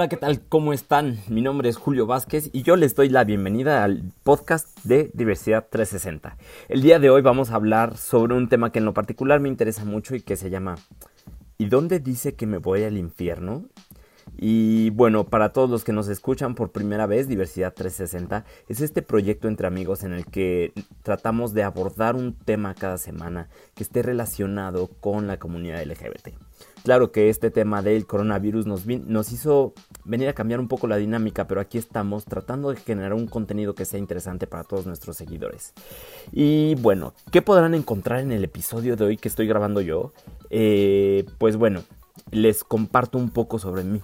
Hola, ¿qué tal? ¿Cómo están? Mi nombre es Julio Vázquez y yo les doy la bienvenida al podcast de Diversidad 360. El día de hoy vamos a hablar sobre un tema que en lo particular me interesa mucho y que se llama ¿Y dónde dice que me voy al infierno? Y bueno, para todos los que nos escuchan por primera vez, Diversidad 360 es este proyecto entre amigos en el que tratamos de abordar un tema cada semana que esté relacionado con la comunidad LGBT. Claro que este tema del coronavirus nos, hizo venir a cambiar un poco la dinámica, pero aquí estamos tratando de generar un contenido que sea interesante para todos nuestros seguidores. Y bueno, ¿qué podrán encontrar en el episodio de hoy que estoy grabando yo? Eh, pues bueno, les comparto un poco sobre mí.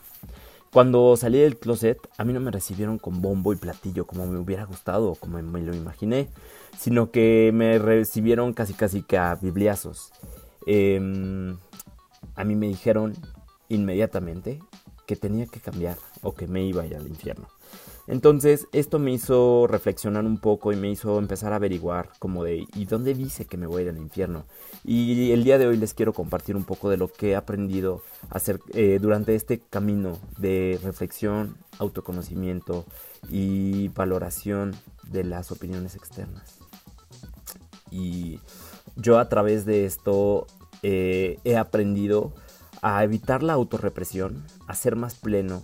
Cuando salí del closet, a mí no me recibieron con bombo y platillo como me hubiera gustado o como me lo imaginé, sino que me recibieron casi casi que a bibliazos. Em, a mí me dijeron inmediatamente que tenía que cambiar o que me iba a ir al infierno. Entonces esto me hizo reflexionar un poco y me hizo empezar a averiguar como de ¿y dónde dice que me voy a ir al infierno? Y el día de hoy les quiero compartir un poco de lo que he aprendido hacer eh, durante este camino de reflexión, autoconocimiento y valoración de las opiniones externas. Y yo a través de esto eh, he aprendido a evitar la autorrepresión, a ser más pleno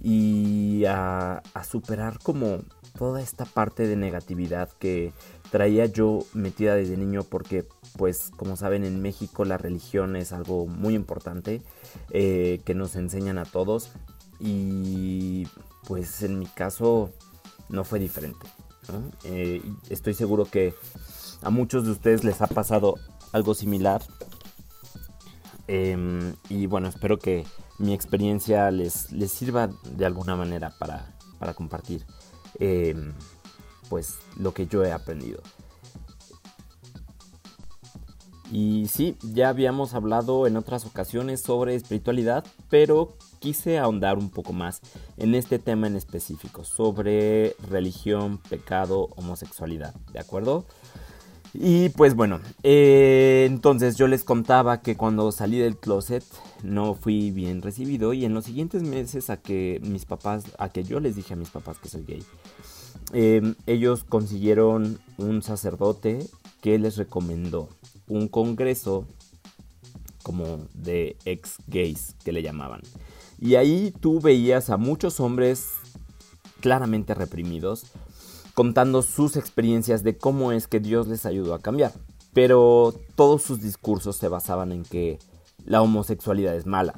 y a, superar como toda esta parte de negatividad que traía yo metida desde niño porque pues como saben en México la religión es algo muy importante eh, que nos enseñan a todos y pues en mi caso no fue diferente eh, estoy seguro que a muchos de ustedes les ha pasado algo similar em, y bueno espero que mi experiencia les, les sirva de alguna manera para, compartir em, pues lo que yo he aprendido. Y sí, ya habíamos hablado en otras ocasiones sobre espiritualidad, pero quise ahondar un poco más en este tema en específico, sobre religión, pecado, homosexualidad, ¿de acuerdo? Y pues bueno, eh, entonces yo les contaba que cuando salí del closet no fui bien recibido y en los siguientes meses a que mis papás, a que yo les dije a mis papás que soy gay, em, ellos consiguieron un sacerdote que les recomendó un congreso como de ex gays que le llamaban. Y ahí tú veías a muchos hombres claramente reprimidos contando sus experiencias de cómo es que Dios les ayudó a cambiar. Pero todos sus discursos se basaban en que la homosexualidad es mala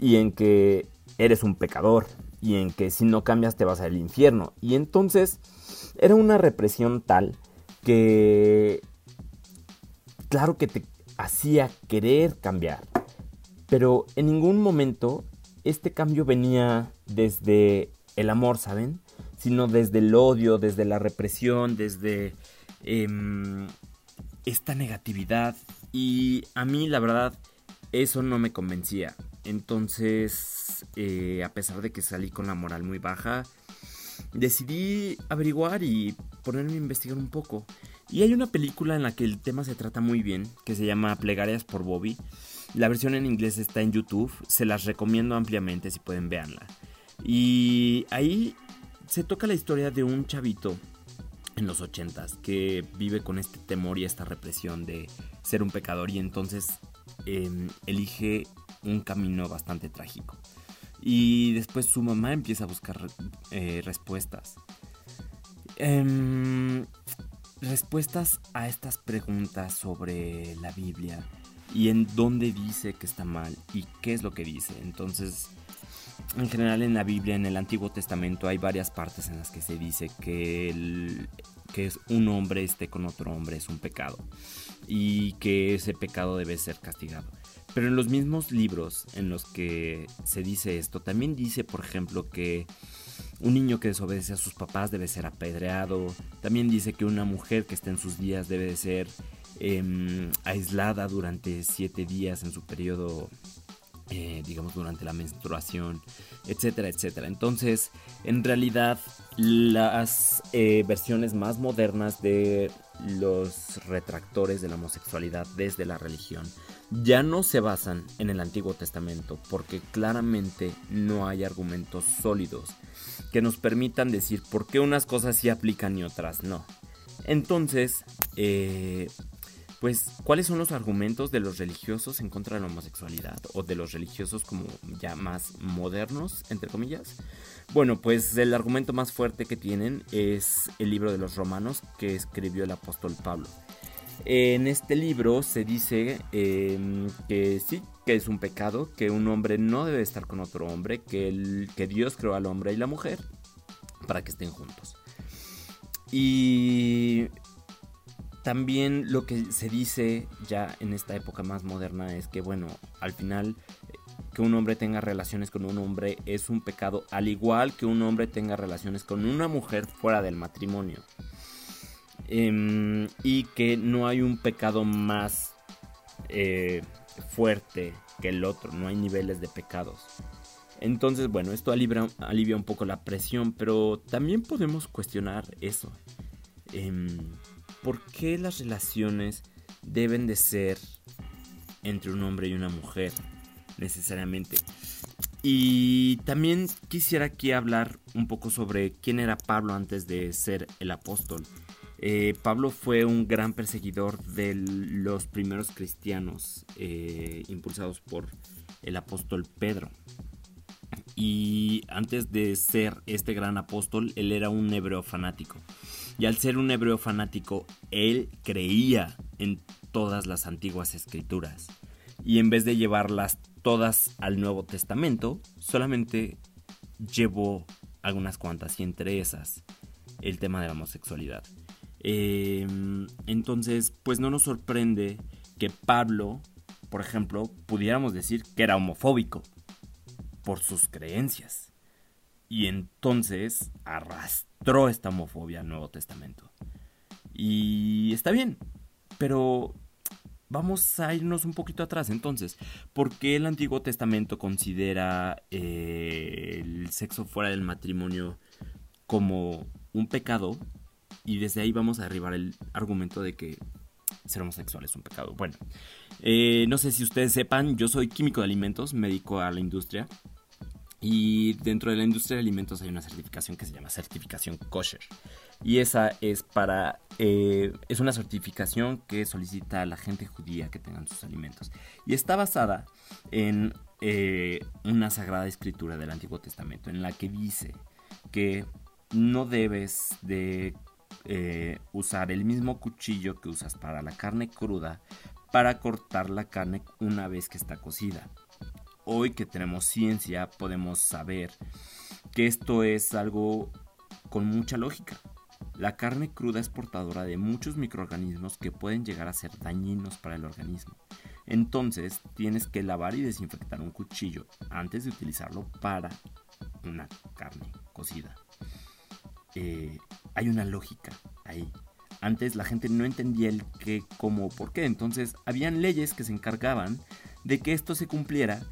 y en que eres un pecador y en que si no cambias te vas al infierno. Y entonces era una represión tal que claro que te hacía querer cambiar, pero en ningún momento este cambio venía desde el amor, ¿saben? Sino desde el odio, desde la represión, desde em, esta negatividad. Y a mí la verdad eso no me convencía. Entonces, eh, a pesar de que salí con la moral muy baja, decidí averiguar y ponerme a investigar un poco. Y hay una película en la que el tema se trata muy bien, que se llama Plegarias por Bobby. La versión en inglés está en YouTube, se las recomiendo ampliamente si pueden verla. Y ahí se toca la historia de un chavito en los ochentas que vive con este temor y esta represión de ser un pecador y entonces em, elige un camino bastante trágico. Y después su mamá empieza a buscar eh, respuestas. Em, respuestas a estas preguntas sobre la Biblia y en dónde dice que está mal y qué es lo que dice. Entonces en general en la Biblia, en el Antiguo Testamento, hay varias partes en las que se dice que, que un hombre esté con otro hombre es un pecado y que ese pecado debe ser castigado. Pero en los mismos libros en los que se dice esto, también dice, por ejemplo, que un niño que desobedece a sus papás debe ser apedreado. También dice que una mujer que está en sus días debe ser em, aislada durante siete días en su periodo eh, digamos, durante la menstruación, etcétera, etcétera. Entonces, en realidad, las eh, versiones más modernas de los retractores de la homosexualidad desde la religión ya no se basan en el Antiguo Testamento porque claramente no hay argumentos sólidos que nos permitan decir por qué unas cosas sí aplican y otras no. Entonces, eh, pues, ¿cuáles son los argumentos de los religiosos en contra de la homosexualidad? O de los religiosos como ya más modernos, entre comillas. Bueno, pues el argumento más fuerte que tienen es el libro de los romanos que escribió el apóstol Pablo. En este libro se dice em, que sí, que es un pecado, que un hombre no debe estar con otro hombre, que, el, que Dios creó al hombre y la mujer para que estén juntos. Y también lo que se dice ya en esta época más moderna es que, bueno, al final que un hombre tenga relaciones con un hombre es un pecado, al igual que un hombre tenga relaciones con una mujer fuera del matrimonio. Em, y que no hay un pecado más eh, fuerte que el otro, no hay niveles de pecados. Entonces, bueno, esto alivia, un poco la presión, pero también podemos cuestionar eso. Em, ¿Por qué las relaciones deben de ser entre un hombre y una mujer necesariamente? Y también quisiera aquí hablar un poco sobre quién era Pablo antes de ser el apóstol. Eh, Pablo fue un gran perseguidor de los primeros cristianos eh, impulsados por el apóstol Pedro. Y antes de ser este gran apóstol, él era un hebreo fanático. Y al ser un hebreo fanático, él creía en todas las antiguas escrituras. Y en vez de llevarlas todas al Nuevo Testamento, solamente llevó algunas cuantas, y entre esas el tema de la homosexualidad. Em, entonces, pues no nos sorprende que Pablo, por ejemplo, pudiéramos decir que era homofóbico por sus creencias. Y entonces arrastró esta homofobia al Nuevo Testamento. Y está bien, pero vamos a irnos un poquito atrás entonces. ¿Por qué el Antiguo Testamento considera eh, el sexo fuera del matrimonio como un pecado y desde ahí vamos a arribar el argumento de que ser homosexual es un pecado. Bueno, eh, no sé si ustedes sepan, yo soy químico de alimentos, me dedico a la industria. Y dentro de la industria de alimentos hay una certificación que se llama certificación kosher. Y esa es para. Eh, es una certificación que solicita a la gente judía que tengan sus alimentos. Y está basada en eh, una sagrada escritura del Antiguo Testamento, en la que dice que no debes de eh, usar el mismo cuchillo que usas para la carne cruda para cortar la carne una vez que está cocida. Hoy que tenemos ciencia podemos saber que esto es algo con mucha lógica. La carne cruda es portadora de muchos microorganismos que pueden llegar a ser dañinos para el organismo. Entonces tienes que lavar y desinfectar un cuchillo antes de utilizarlo para una carne cocida. Eh, hay una lógica ahí. Antes la gente no entendía el qué, cómo, por qué. Entonces habían leyes que se encargaban de que esto se cumpliera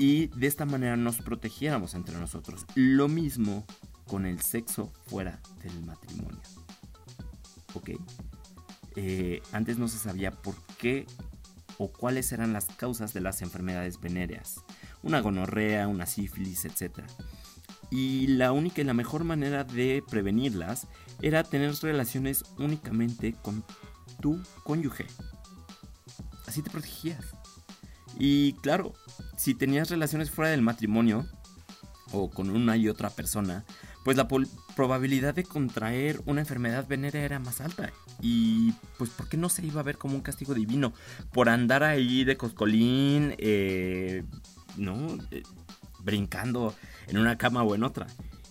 y de esta manera nos protegiéramos entre nosotros. Lo mismo con el sexo fuera del matrimonio. ¿Ok? Eh, antes no se sabía por qué o cuáles eran las causas de las enfermedades venéreas. Una gonorrea, una sífilis, etc y la única y la mejor manera de prevenirlas era tener relaciones únicamente con tu cónyuge. Así te protegías. Y claro, si tenías relaciones fuera del matrimonio o con una y otra persona, pues la probabilidad de contraer una enfermedad venérea era más alta. Y pues, ¿por qué no se iba a ver como un castigo divino? Por andar ahí de coscolín, eh, ¿no? Eh, brincando en una cama o en otra.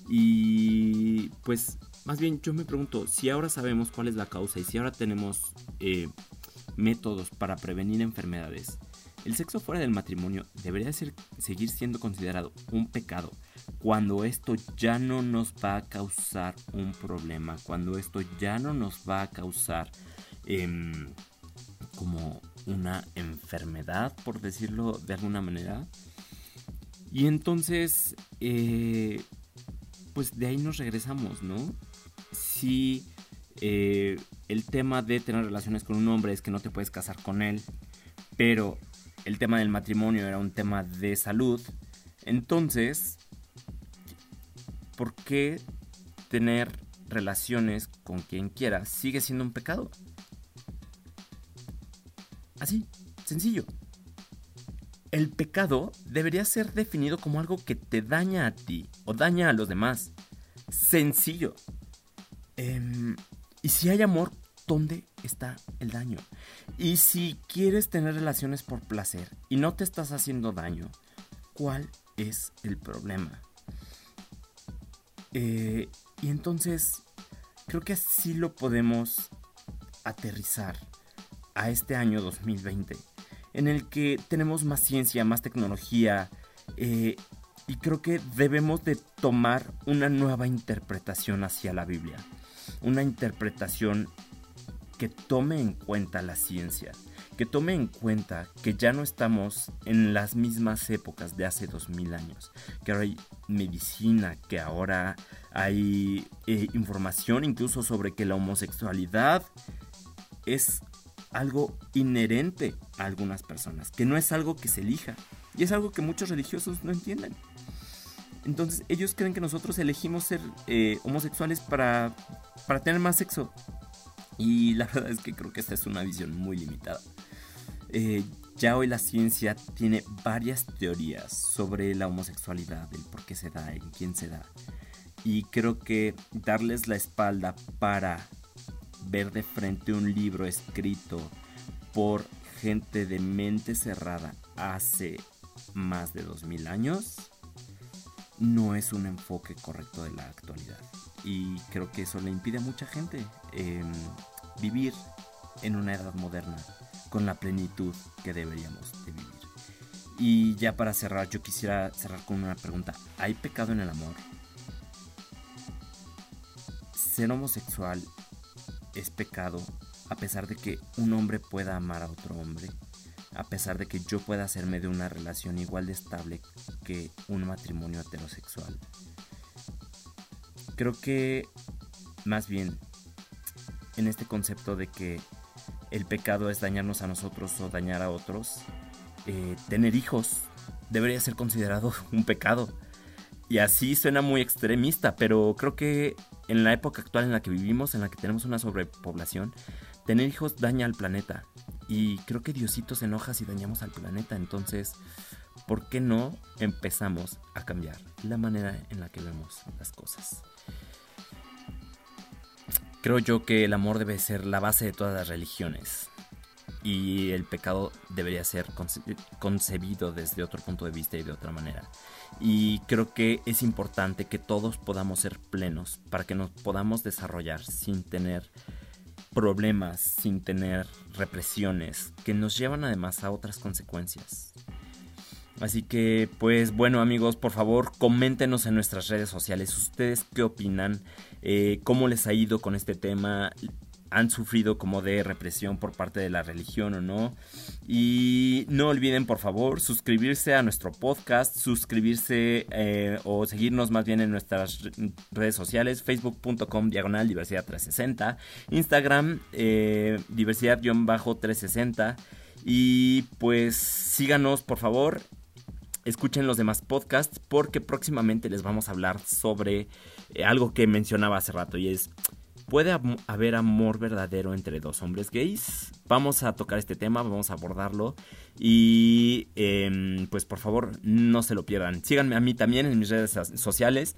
Y pues más bien yo me pregunto, si ahora sabemos cuál es la causa y si ahora tenemos eh, métodos para prevenir enfermedades, el sexo fuera del matrimonio debería seguir siendo considerado un pecado cuando esto ya no nos va a causar un problema, cuando esto ya no nos va a causar em, como una enfermedad, por decirlo de alguna manera. Y entonces, eh, pues de ahí nos regresamos, ¿no? Si eh, el tema de tener relaciones con un hombre es que no te puedes casar con él, pero el tema del matrimonio era un tema de salud, entonces, ¿por qué tener relaciones con quien quiera sigue siendo un pecado? Así, sencillo. El pecado debería ser definido como algo que te daña a ti o daña a los demás. Sencillo. Em, y si hay amor, ¿dónde está el daño? Y si quieres tener relaciones por placer y no te estás haciendo daño, ¿cuál es el problema? Eh, y entonces, creo que así lo podemos aterrizar a este año 2020, en el que tenemos más ciencia, más tecnología, eh, y creo que debemos de tomar una nueva interpretación hacia la Biblia, una interpretación que tome en cuenta la ciencia, que tome en cuenta que ya no estamos en las mismas épocas de hace 2000 años, que ahora hay medicina, que ahora hay eh, información incluso sobre que la homosexualidad es algo inherente a algunas personas, que no es algo que se elija, y es algo que muchos religiosos no entienden. Entonces ellos creen que nosotros elegimos ser eh, homosexuales para, para tener más sexo, y la verdad es que creo que esta es una visión muy limitada. Eh, ya hoy la ciencia tiene varias teorías sobre la homosexualidad, el por qué se da, en quién se da. Y creo que darles la espalda para ver de frente un libro escrito por gente de mente cerrada hace más de 2000 años no es un enfoque correcto de la actualidad. Y creo que eso le impide a mucha gente em, vivir en una edad moderna con la plenitud que deberíamos de vivir. Y ya para cerrar, yo quisiera cerrar con una pregunta. ¿Hay pecado en el amor? Ser homosexual es pecado a pesar de que un hombre pueda amar a otro hombre, a pesar de que yo pueda hacerme de una relación igual de estable que un matrimonio heterosexual. Creo que más bien en este concepto de que el pecado es dañarnos a nosotros o dañar a otros, eh, tener hijos debería ser considerado un pecado. Y así suena muy extremista, pero creo que en la época actual en la que vivimos, en la que tenemos una sobrepoblación, tener hijos daña al planeta. Y creo que Diosito se enoja si dañamos al planeta. Entonces, ¿por qué no empezamos a cambiar la manera en la que vemos las cosas? Creo yo que el amor debe ser la base de todas las religiones y el pecado debería ser concebido desde otro punto de vista y de otra manera. Y creo que es importante que todos podamos ser plenos para que nos podamos desarrollar sin tener problemas, sin tener represiones, que nos llevan además a otras consecuencias. Así que, pues bueno amigos, por favor coméntenos en nuestras redes sociales ustedes qué opinan, eh, cómo les ha ido con este tema, han sufrido como de represión por parte de la religión o no. Y no olviden por favor suscribirse a nuestro podcast, suscribirse eh, o seguirnos más bien en nuestras redes sociales, facebook.com diagonal diversidad 360, Instagram eh, diversidad-360 y pues síganos por favor escuchen los demás podcasts porque próximamente les vamos a hablar sobre eh, algo que mencionaba hace rato y es, ¿puede haber amor verdadero entre dos hombres gays? Vamos a tocar este tema, vamos a abordarlo y em, pues por favor no se lo pierdan. Síganme a mí también en mis redes sociales.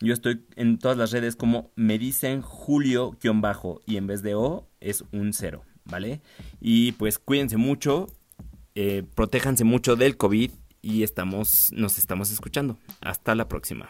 Yo estoy en todas las redes como me dicen Julio-bajo y en vez de O es un cero, ¿vale? Y pues cuídense mucho, eh, protéjanse mucho del COVID y estamos, nos estamos escuchando. Hasta la próxima.